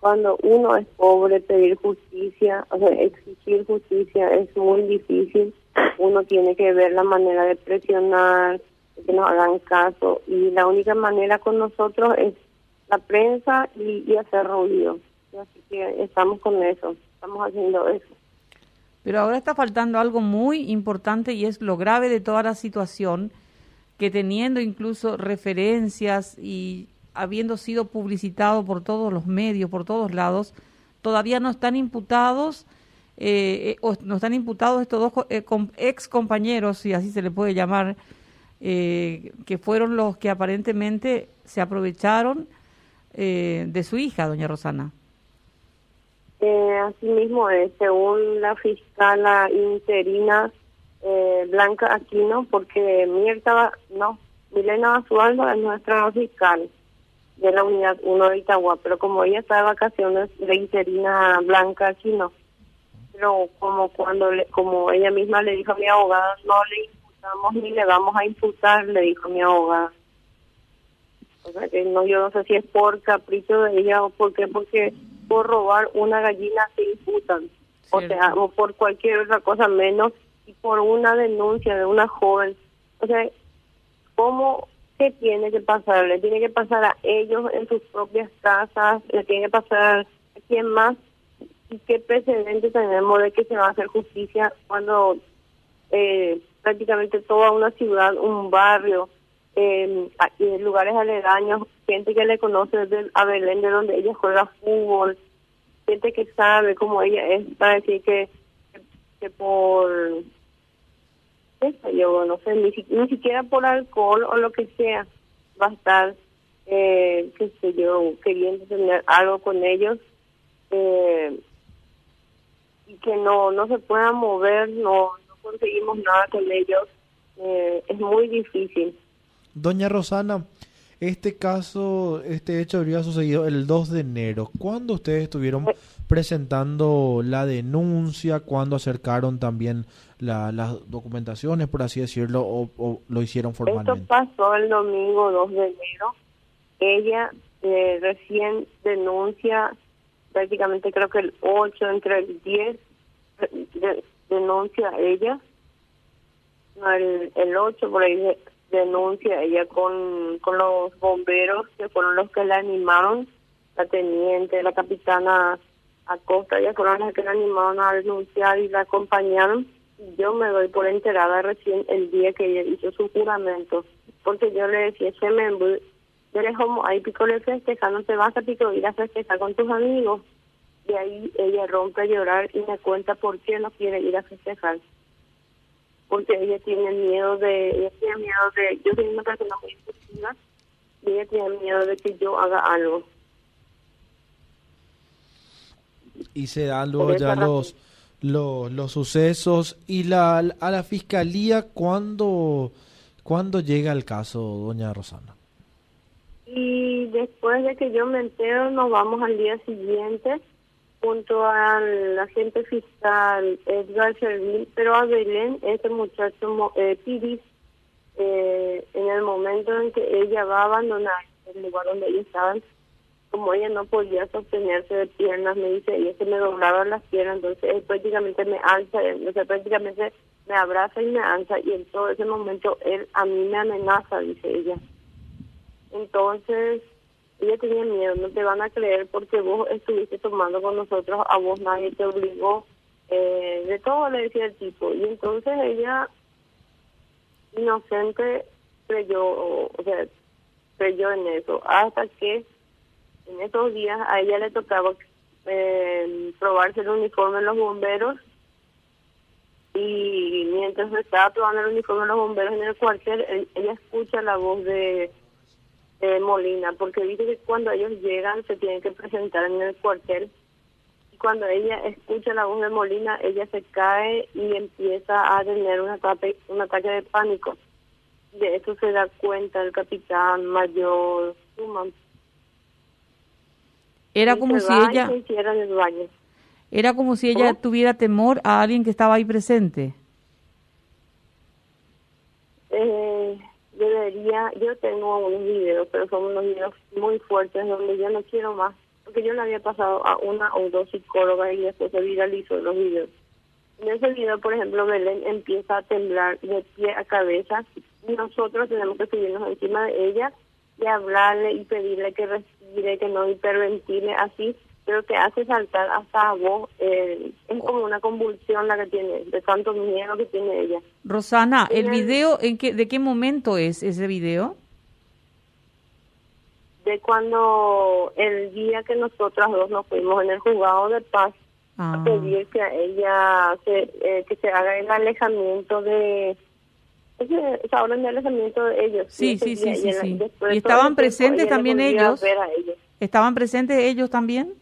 cuando uno es pobre, pedir justicia, o sea, exigir justicia es muy difícil. Uno tiene que ver la manera de presionar, que nos hagan caso. Y la única manera con nosotros es la prensa y, hacer ruido. Así que estamos con eso, estamos haciendo eso. Pero ahora está faltando algo muy importante y es lo grave de toda la situación, que teniendo incluso referencias y habiendo sido publicitado por todos los medios, por todos lados, todavía no están imputados, eh, o no están imputados estos dos eh, ex compañeros, si así se le puede llamar, eh, que fueron los que aparentemente se aprovecharon de su hija, doña Rosana. así mismo es, según la fiscala interina Blanca Aquino, porque Mirta, no, Milena Basualdo es nuestra fiscal de la unidad 1 de Itagua, pero como ella está de vacaciones, la interina Blanca aquí no. Pero como cuando le, como ella misma le dijo a mi abogada, no le imputamos ni le vamos a imputar, le dijo mi abogada. O sea que no, yo no sé si es por capricho de ella o por qué, porque por robar una gallina se imputan. O sea, o por cualquier otra cosa menos y por una denuncia de una joven. O sea, ¿cómo ¿qué tiene que pasar? Le tiene que pasar a ellos en sus propias casas, le tiene que pasar a quién más y qué precedente tenemos de que se va a hacer justicia cuando eh, prácticamente toda una ciudad, un barrio, eh, lugares aledaños, gente que le conoce desde a Belén, de donde ella juega fútbol, gente que sabe cómo ella es, para decir que, que por yo no sé, ni, siquiera por alcohol o lo que sea, va a estar, eh, qué sé yo, queriendo tener algo con ellos eh, y que no no se pueda mover, no, no conseguimos nada con ellos, eh, es muy difícil. Doña Rosana, este caso, este hecho habría sucedido el 2 de enero. ¿Cuándo ustedes estuvieron presentando la denuncia? ¿Cuándo acercaron también las documentaciones, por así decirlo, o, lo hicieron formalmente? Esto pasó el domingo 2 de enero. Ella eh, recién denuncia, prácticamente creo que el 8, entre el 10, denuncia ella. el, el 8 por ahí denuncia ella con, con los bomberos que fueron los que la animaron, la teniente, la capitana Acosta, ellas fueron las que la animaron a denunciar y la acompañaron. Yo me doy por enterada recién el día que ella hizo su juramento, porque yo le decía, se me eres como ahí pico le festeja, no te vas a pico ir a festejar con tus amigos. Y ahí ella rompe a llorar y me cuenta por qué no quiere ir a festejar porque ella tiene miedo de, ella tiene miedo de, yo soy una persona muy impulsiva y ella tiene miedo de que yo haga algo. Y se dan luego ya los, los, los sucesos y la a la fiscalía cuando cuando llega el caso, doña Rosana. Y después de que yo me entero, nos vamos al día siguiente junto al agente fiscal Edgar Servil, pero a Belén, este muchacho eh, Piris, eh, en el momento en que ella va a abandonar el lugar donde ellos estaban, como ella no podía sostenerse de piernas, me dice ella que me doblaba las piernas, entonces él prácticamente me alza, o sea, prácticamente me abraza y me alza, y en todo ese momento él a mí me amenaza, dice ella. Entonces, ella tenía miedo, no te van a creer porque vos estuviste tomando con nosotros, a vos nadie te obligó, eh, de todo le decía el tipo. Y entonces ella, inocente, creyó, o sea, creyó en eso, hasta que en esos días a ella le tocaba eh, probarse el uniforme de los bomberos y mientras estaba probando el uniforme de los bomberos en el cuartel, ella escucha la voz de de Molina, porque dice que cuando ellos llegan se tienen que presentar en el cuartel y cuando ella escucha la voz de Molina, ella se cae y empieza a tener un ataque, un ataque de pánico. De eso se da cuenta el capitán mayor Suman. Era como si ella Era como si ella tuviera temor a alguien que estaba ahí presente. Eh, yo tengo unos videos, pero son unos videos muy fuertes donde yo no quiero más. porque yo le había pasado a una o dos psicólogas y después se viralizó los videos. En ese video, por ejemplo, Belén empieza a temblar de pie a cabeza y nosotros tenemos que subirnos encima de ella y hablarle y pedirle que respire, que no hiperventile así, pero te hace saltar hasta a vos. Eh, es como una convulsión la que tiene, de tanto miedo que tiene ella. Rosana, ¿el video, en qué, de qué momento es ese video? De cuando el día que nosotras dos nos fuimos en el juzgado de paz a Ah. pedir que a ella se, eh, que se haga el alejamiento de ese, esa orden de alejamiento de ellos. Sí, sí, sí, día, sí, ¿Y estaban tiempo, presentes también a a ellos. ¿Estaban presentes ellos también?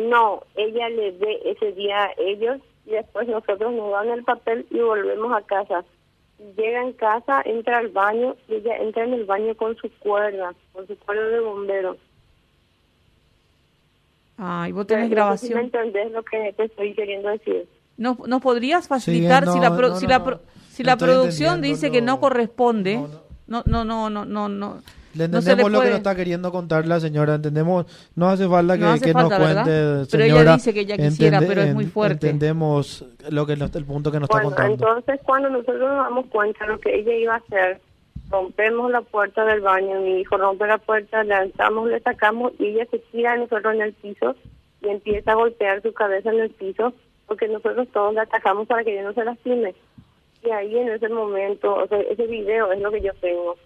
No, ella le ve ese día a ellos y después nosotros nos dan el papel y volvemos a casa. Llega en casa, entra al baño y ella entra en el baño con su cuerda, con su cuerda de bombero. Ah, y vos tenés No sé si me grabación. entendés lo que te estoy queriendo decir. ¿No, ¿Nos podrías facilitar no, si la, pro- no, si no, la, no. pro- si No la producción dice que no no. corresponde? No, No, no, no, no, no. no, Le no se entendemos lo que nos está queriendo contar la señora, entendemos, no hace falta que, No hace que falta, nos ¿verdad? cuente, Pero ella señora. dice que ella quisiera, pero es muy fuerte. Entendemos lo que nos- el punto que nos Bueno, está contando. entonces cuando nosotros nos damos cuenta de lo que ella iba a hacer, rompemos la puerta del baño, mi hijo rompe la puerta, le lanzamos, le sacamos y ella se tira de nosotros en el piso y empieza a golpear su cabeza en el piso porque nosotros todos la atacamos para que ella no se lastime. Y ahí en ese momento, o sea, ese video es lo que yo tengo.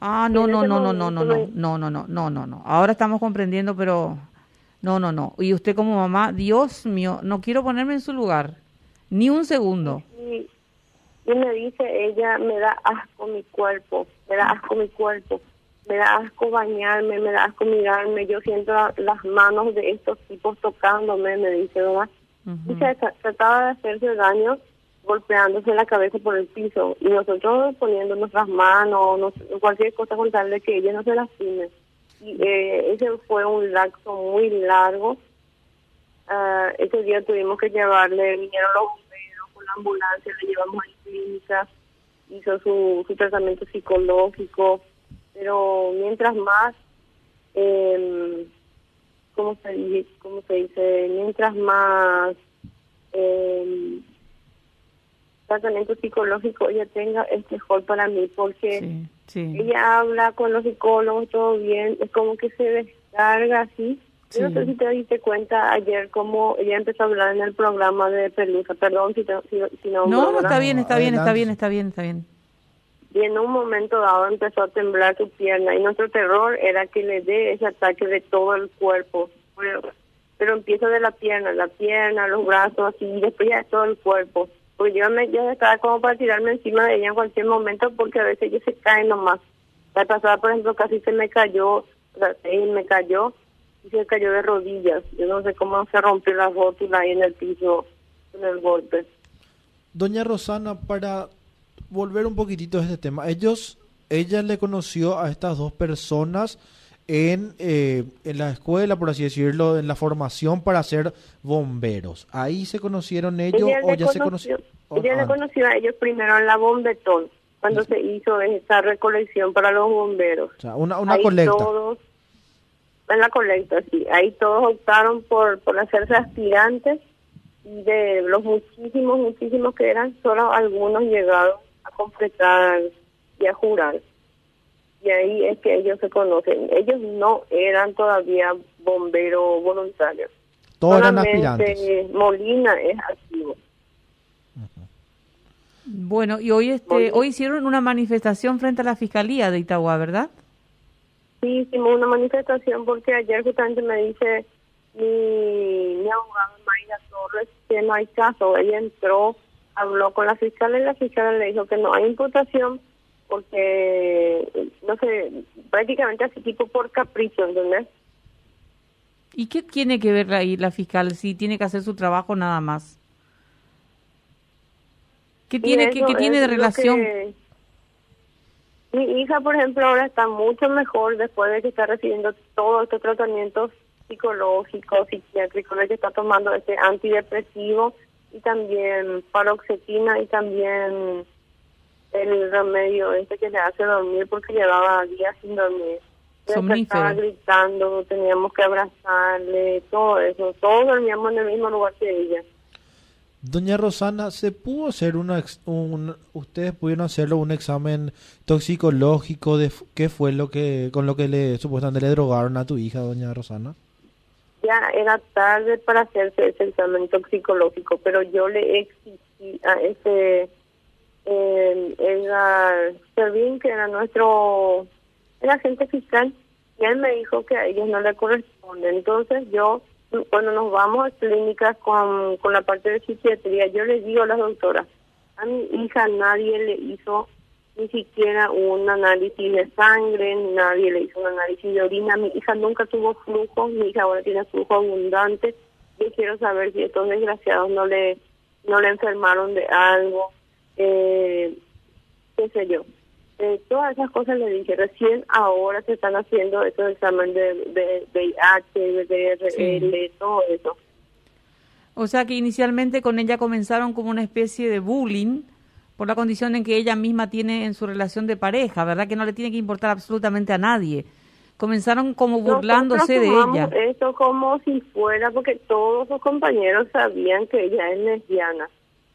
Ah, no, no, no, no, no, no, no, no, no, no, no, no, no. Ahora estamos comprendiendo, pero no, no, no. Y usted como mamá, Dios mío, no quiero ponerme en su lugar, ni un segundo. Y, y me dice ella, me da asco mi cuerpo, me da asco mi cuerpo, me da asco bañarme, me da asco mirarme, yo siento la- las manos de estos tipos tocándome, me dice, ¿verdad? Y se tra- trataba de hacerse daño golpeándose la cabeza por el piso y nosotros poniendo nuestras manos, no sé, cualquier cosa con tal de que ella no se lastime. Y eh, ese fue un lapso muy largo. Ah, ese día tuvimos que llevarle, vinieron los bomberos con la ambulancia, le llevamos a la clínica, hizo su, su tratamiento psicológico, pero mientras más, eh, ¿cómo, se? ¿cómo se dice? Mientras más eh, tratamiento psicológico ella tenga, es mejor para mí, porque Sí, sí. ella habla con los psicólogos, todo bien, es como que se descarga así. Yo no sé si te diste cuenta ayer cómo ella empezó a hablar en el programa de Pelusa, perdón si, te- si, si no... No, está bien, está bien, está Adelante. bien, está bien, está bien. Y en un momento dado empezó a temblar su pierna y nuestro terror era que le dé ese ataque de todo el cuerpo. Pero, pero empieza de la pierna, la pierna, los brazos, así, y después ya de todo el cuerpo. Porque yo, me, yo estaba como para tirarme encima de ella en cualquier momento porque a veces ella se cae nomás. La pasada, por ejemplo, casi se me cayó, sí, me cayó y se cayó de rodillas. Yo no sé cómo se rompió la rótula ahí en el piso con el golpe. Doña Rosana, para volver un poquitito a este tema, ellos, ella le conoció a estas dos personas en, eh, en la escuela, por así decirlo, en la formación para ser bomberos. ¿Ahí se conocieron ellos ella o ya se conocieron? Ella le conoció a ellos primero en la bombetón, cuando se hizo esa recolección para los bomberos. O sea, una, una Ahí colecta. todos, en la colecta, sí. Ahí todos optaron por, por hacerse aspirantes y de los muchísimos, muchísimos que eran, solo algunos llegaron a completar y a jurar. Y ahí es que ellos se conocen. Ellos no eran todavía bomberos voluntarios. Todos eran Solamente aspirantes. Molina es activo. Bueno, y hoy este, hoy hicieron una manifestación frente a la fiscalía de Itagua, ¿verdad? Sí, hicimos una manifestación porque ayer justamente me dice mi, mi abogada Mayra Torres que no hay caso. Ella entró, habló con la fiscal y la fiscal le dijo que no hay imputación porque, no sé, prácticamente así tipo por capricho, ¿entendés? ¿Y qué tiene que ver ahí la fiscal si tiene que hacer su trabajo nada más? ¿Qué tiene, qué, eso qué tiene de relación? que- Mi hija, por ejemplo, ahora está mucho mejor después de que está recibiendo todos estos tratamientos psicológicos, psiquiátricos, de que está tomando este antidepresivo y también paroxetina y también el remedio este que le hace dormir porque llevaba días sin dormir. Estaba gritando, teníamos que abrazarle, todo eso. Todos dormíamos en el mismo lugar que ella. Doña Rosana, ¿se pudo hacer una, un, ustedes pudieron hacerlo un examen toxicológico de qué fue lo que, con lo que le supuestamente le drogaron a tu hija, doña Rosana? Ya era tarde para hacerse ese examen toxicológico, pero yo le exigí a ese, eh, era Servín, que era nuestro, era agente fiscal, y él me dijo que a ellos no le corresponde. Entonces yo cuando nos vamos a clínicas con, con la parte de psiquiatría, yo les digo a las doctoras, a mi hija nadie le hizo ni siquiera un análisis de sangre, nadie le hizo un análisis de orina, mi hija nunca tuvo flujo, mi hija ahora tiene flujo abundante, yo quiero saber si estos desgraciados no le, no le enfermaron de algo, eh, qué sé yo. Eh, todas esas cosas le dije, recién ahora se están haciendo esos exámenes de, de, VIH, de todo eso. O sea que inicialmente con ella comenzaron como una especie de bullying por la condición en que ella misma tiene en su relación de pareja, ¿verdad? Que no le tiene que importar absolutamente a nadie. Comenzaron como burlándose de ella. Eso como si fuera, porque todos sus compañeros sabían que ella es lesbiana.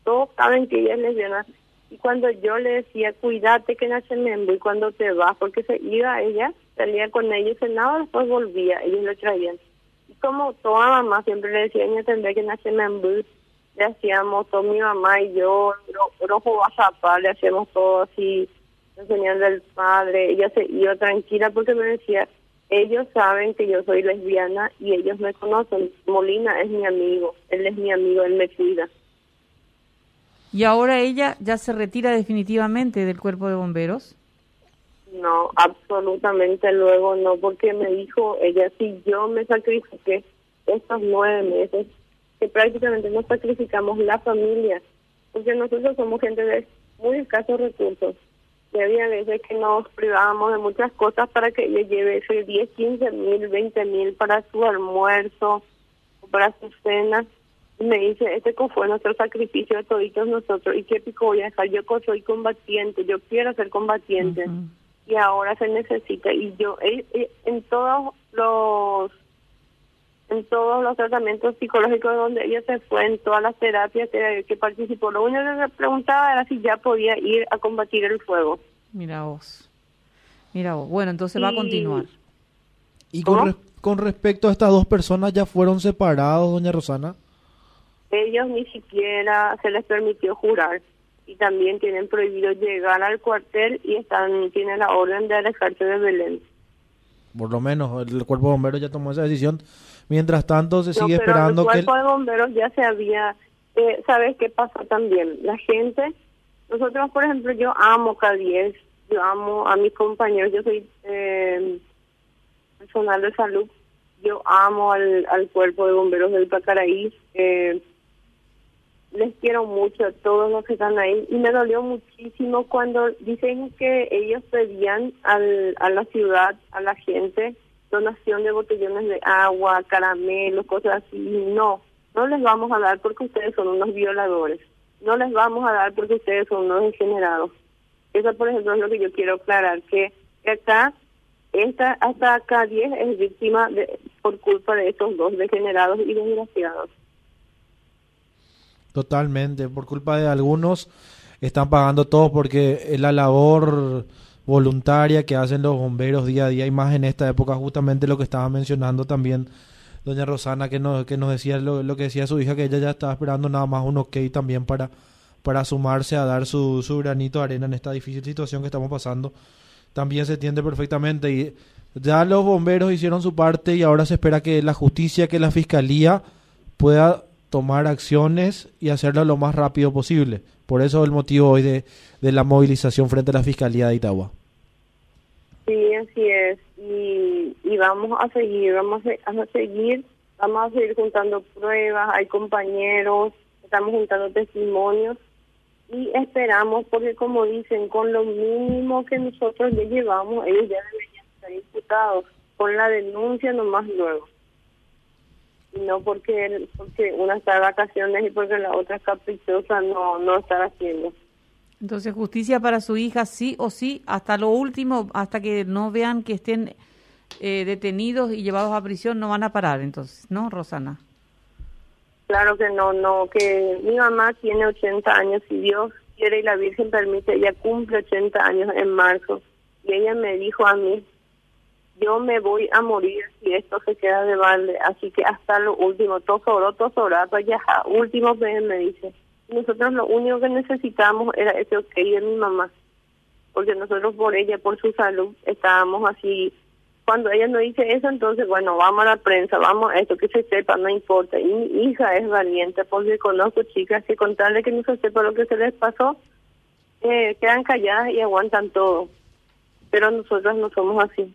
Todos saben que ella es lesbiana y cuando yo le decía, cuídate que nace Membo, y cuando te vas, porque se iba ella, salía con ellos, cenaba, después volvía, ellos lo traían. Y como toda mamá siempre le decía, en entender que nace Membo, le hacíamos, todo mi mamá y yo, rojo zapar, le hacíamos todo así, enseñando del padre, ella se iba tranquila porque me decía, ellos saben que yo soy lesbiana y ellos me conocen, Molina es mi amigo, él es mi amigo, él me cuida. ¿Y ahora ella ya se retira definitivamente del cuerpo de bomberos? No, absolutamente luego no, porque me dijo ella, si yo me sacrifiqué estos nueve meses, que prácticamente nos sacrificamos la familia, porque nosotros somos gente de muy escasos recursos. Y había veces que nos privábamos de muchas cosas para que ella lleve ese 10, 15 mil, 20 mil para su almuerzo para su cena me dice, este fue nuestro sacrificio de toditos nosotros, ¿y qué pico voy a dejar? Yo soy combatiente, yo quiero ser combatiente, y ahora se necesita, y yo eh, eh, en todos los en todos los tratamientos psicológicos donde ella se fue, en todas las terapias que, participó, lo único que me preguntaba era si ya podía ir a combatir el fuego. Mira vos, mira vos, bueno, entonces va a continuar. ¿Y con, con respecto a estas dos personas ya fueron separados, doña Rosana? Ellos ni siquiera se les permitió jurar y también tienen prohibido llegar al cuartel y están tienen la orden de alejarse de Belén. Por lo menos el cuerpo de bomberos ya tomó esa decisión. Mientras tanto se sigue esperando el cuerpo de bomberos ya se había eh, ¿sabes qué pasó también? La gente, nosotros por ejemplo, yo amo K10, yo amo a mis compañeros, yo soy eh, personal de salud, yo amo al, al cuerpo de bomberos del Pacaraí, eh, les quiero mucho a todos los que están ahí y me dolió muchísimo cuando dicen que ellos pedían al, a la ciudad, a la gente, donación de botellones de agua, caramelos, cosas así. No, no les vamos a dar porque ustedes son unos violadores. No les vamos a dar porque ustedes son unos degenerados. Eso, por ejemplo, es lo que yo quiero aclarar, que acá, esta, hasta acá 10 es víctima de, por culpa de estos dos degenerados y desgraciados. Totalmente, por culpa de algunos están pagando todo porque es la labor voluntaria que hacen los bomberos día a día y más en esta época justamente lo que estaba mencionando también doña Rosana que nos, que nos decía lo, que decía su hija que ella ya estaba esperando nada más un ok también para, para sumarse a dar su, su granito de arena en esta difícil situación que estamos pasando. También se entiende perfectamente y ya los bomberos hicieron su parte y ahora se espera que la justicia que la fiscalía pueda tomar acciones y hacerlo lo más rápido posible. Por eso el motivo hoy de, de la movilización frente a la Fiscalía de Itagua. Sí, así es. Y, y vamos a seguir, vamos a, seguir, vamos a seguir juntando pruebas, hay compañeros, estamos juntando testimonios y esperamos, porque como dicen, con lo mínimo que nosotros ya llevamos, ellos ya deberían estar imputados con la denuncia nomás luego no porque porque una está de vacaciones y porque la otra es caprichosa no no está haciendo. Entonces justicia para su hija sí o sí hasta lo último hasta que no vean que estén eh, detenidos y llevados a prisión no van a parar entonces, ¿no, Rosana? Claro que no, no, que mi mamá tiene 80 años y Dios quiere y la Virgen permite, ella cumple 80 años en marzo y ella me dijo a mí, yo me voy a morir si esto se queda de balde, así que hasta lo último, todo sobró, todo sobrado, ya último me dice. Nosotros lo único que necesitamos era ese ok de mi mamá, porque nosotros por ella, por su salud, estábamos así cuando ella nos dice eso, entonces, bueno, vamos a la prensa, vamos a esto, que se sepa, no importa. Y mi hija es valiente, porque conozco chicas que contarle que no se sepa lo que se les pasó, eh, quedan calladas y aguantan todo. Pero nosotros no somos así.